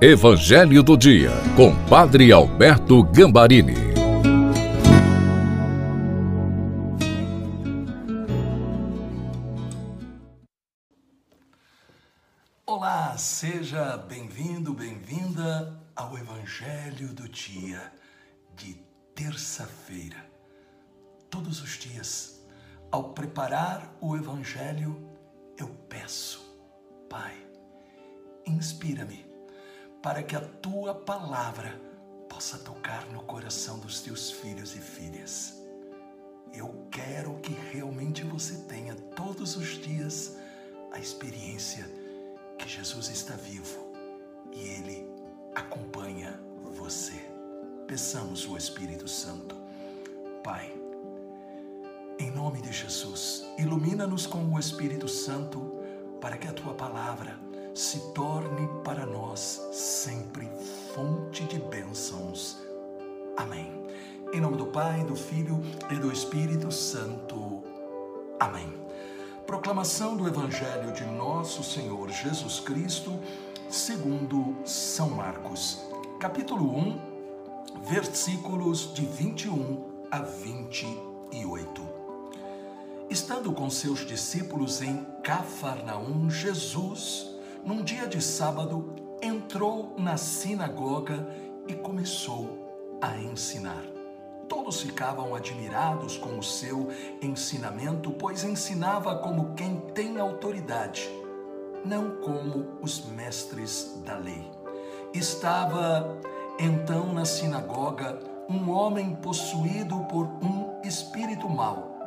Evangelho do Dia, com Padre Alberto Gambarini. Olá, seja bem-vindo, bem-vinda ao Evangelho do Dia de terça-feira. Todos os dias, ao preparar o Evangelho, eu peço, Pai, inspira-me para que a tua palavra possa tocar no coração dos teus filhos e filhas. Eu quero que realmente você tenha todos os dias a experiência que Jesus está vivo e ele acompanha você. Peçamos o Espírito Santo. Pai, em nome de Jesus, ilumina-nos com o Espírito Santo para que a tua palavra se torne para nós sempre fonte de bênçãos. Amém. Em nome do Pai, do Filho e do Espírito Santo. Amém. Proclamação do Evangelho de Nosso Senhor Jesus Cristo, segundo São Marcos, capítulo 1, versículos de 21 a 28. Estando com seus discípulos em Cafarnaum, Jesus num dia de sábado, entrou na sinagoga e começou a ensinar. Todos ficavam admirados com o seu ensinamento, pois ensinava como quem tem autoridade, não como os mestres da lei. Estava então na sinagoga um homem possuído por um espírito mau.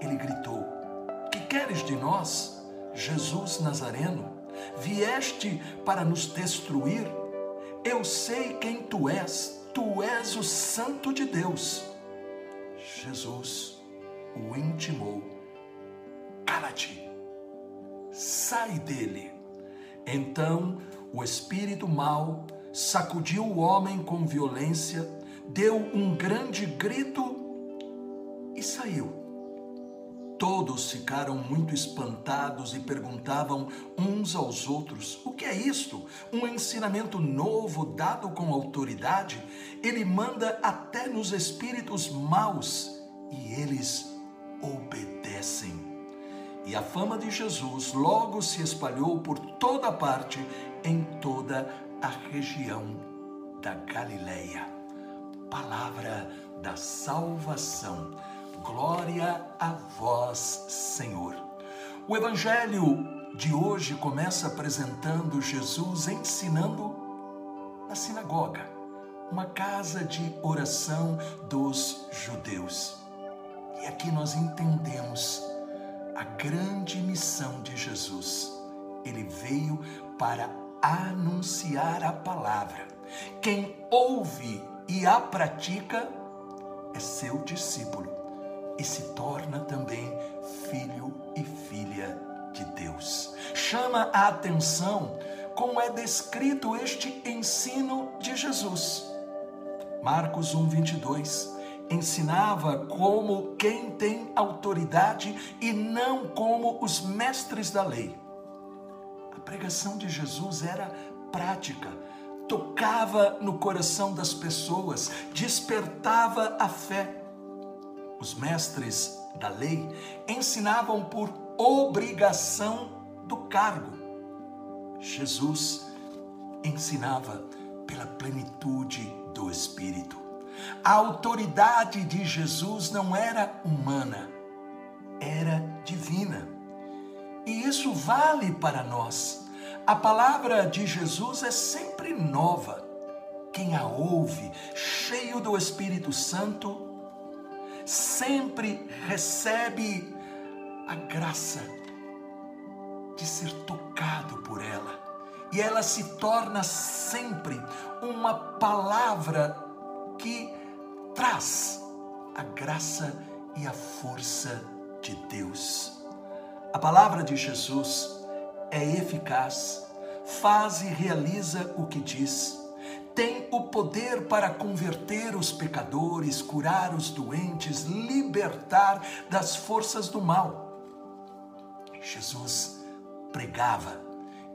Ele gritou: Que queres de nós, Jesus Nazareno? Vieste para nos destruir? Eu sei quem tu és, tu és o Santo de Deus. Jesus o intimou: Cala-te, sai dele. Então o espírito mau sacudiu o homem com violência, deu um grande grito e saiu. Todos ficaram muito espantados e perguntavam uns aos outros: o que é isto? Um ensinamento novo dado com autoridade? Ele manda até nos espíritos maus e eles obedecem. E a fama de Jesus logo se espalhou por toda parte, em toda a região da Galileia. Palavra da salvação. Glória a vós, Senhor. O evangelho de hoje começa apresentando Jesus ensinando na sinagoga, uma casa de oração dos judeus. E aqui nós entendemos a grande missão de Jesus. Ele veio para anunciar a palavra. Quem ouve e a pratica é seu discípulo e se torna também filho e filha de Deus. Chama a atenção como é descrito este ensino de Jesus. Marcos 1, 22 ensinava como quem tem autoridade e não como os mestres da lei. A pregação de Jesus era prática, tocava no coração das pessoas, despertava a fé os mestres da lei ensinavam por obrigação do cargo. Jesus ensinava pela plenitude do Espírito. A autoridade de Jesus não era humana, era divina. E isso vale para nós. A palavra de Jesus é sempre nova. Quem a ouve, cheio do Espírito Santo, sempre recebe a graça de ser tocado por ela. E ela se torna sempre uma palavra que traz a graça e a força de Deus. A palavra de Jesus é eficaz, faz e realiza o que diz tem o poder para converter os pecadores, curar os doentes, libertar das forças do mal. Jesus pregava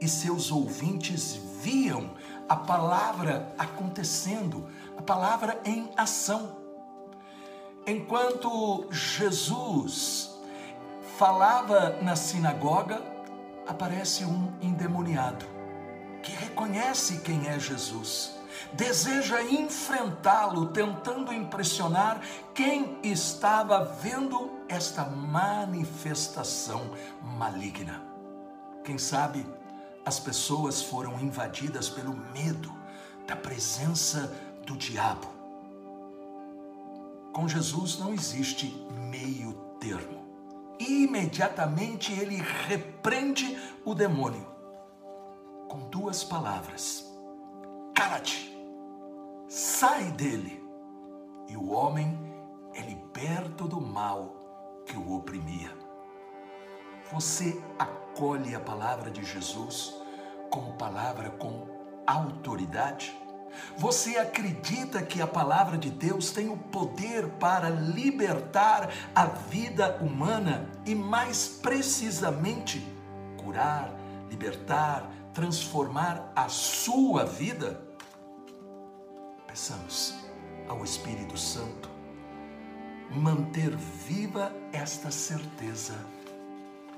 e seus ouvintes viam a palavra acontecendo, a palavra em ação. Enquanto Jesus falava na sinagoga, aparece um endemoniado que reconhece quem é Jesus, deseja enfrentá-lo, tentando impressionar quem estava vendo esta manifestação maligna. Quem sabe as pessoas foram invadidas pelo medo da presença do diabo. Com Jesus não existe meio termo. Imediatamente ele repreende o demônio com duas palavras: cala-te, sai dele. E o homem é liberto do mal que o oprimia. Você acolhe a palavra de Jesus como palavra com autoridade? Você acredita que a palavra de Deus tem o poder para libertar a vida humana e, mais precisamente, curar, libertar, transformar a sua vida? Peçamos ao Espírito Santo manter viva esta certeza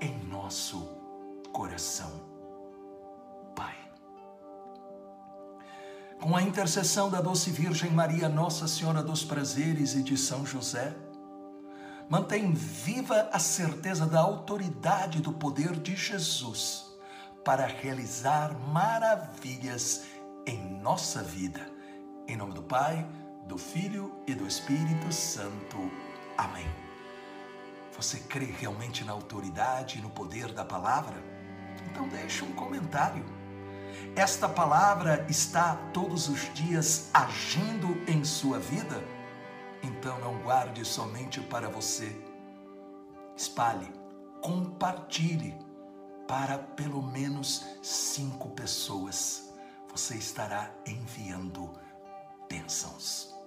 em nosso coração. Pai. Com a intercessão da doce Virgem Maria, Nossa Senhora dos Prazeres e de São José, mantém viva a certeza da autoridade do poder de Jesus para realizar maravilhas em nossa vida. Em nome do Pai, do Filho e do Espírito Santo. Amém. Você crê realmente na autoridade e no poder da palavra? Então deixe um comentário. Esta palavra está todos os dias agindo em sua vida? Então não guarde somente para você. Espalhe, compartilhe para pelo menos cinco pessoas. Você estará enviando bênçãos.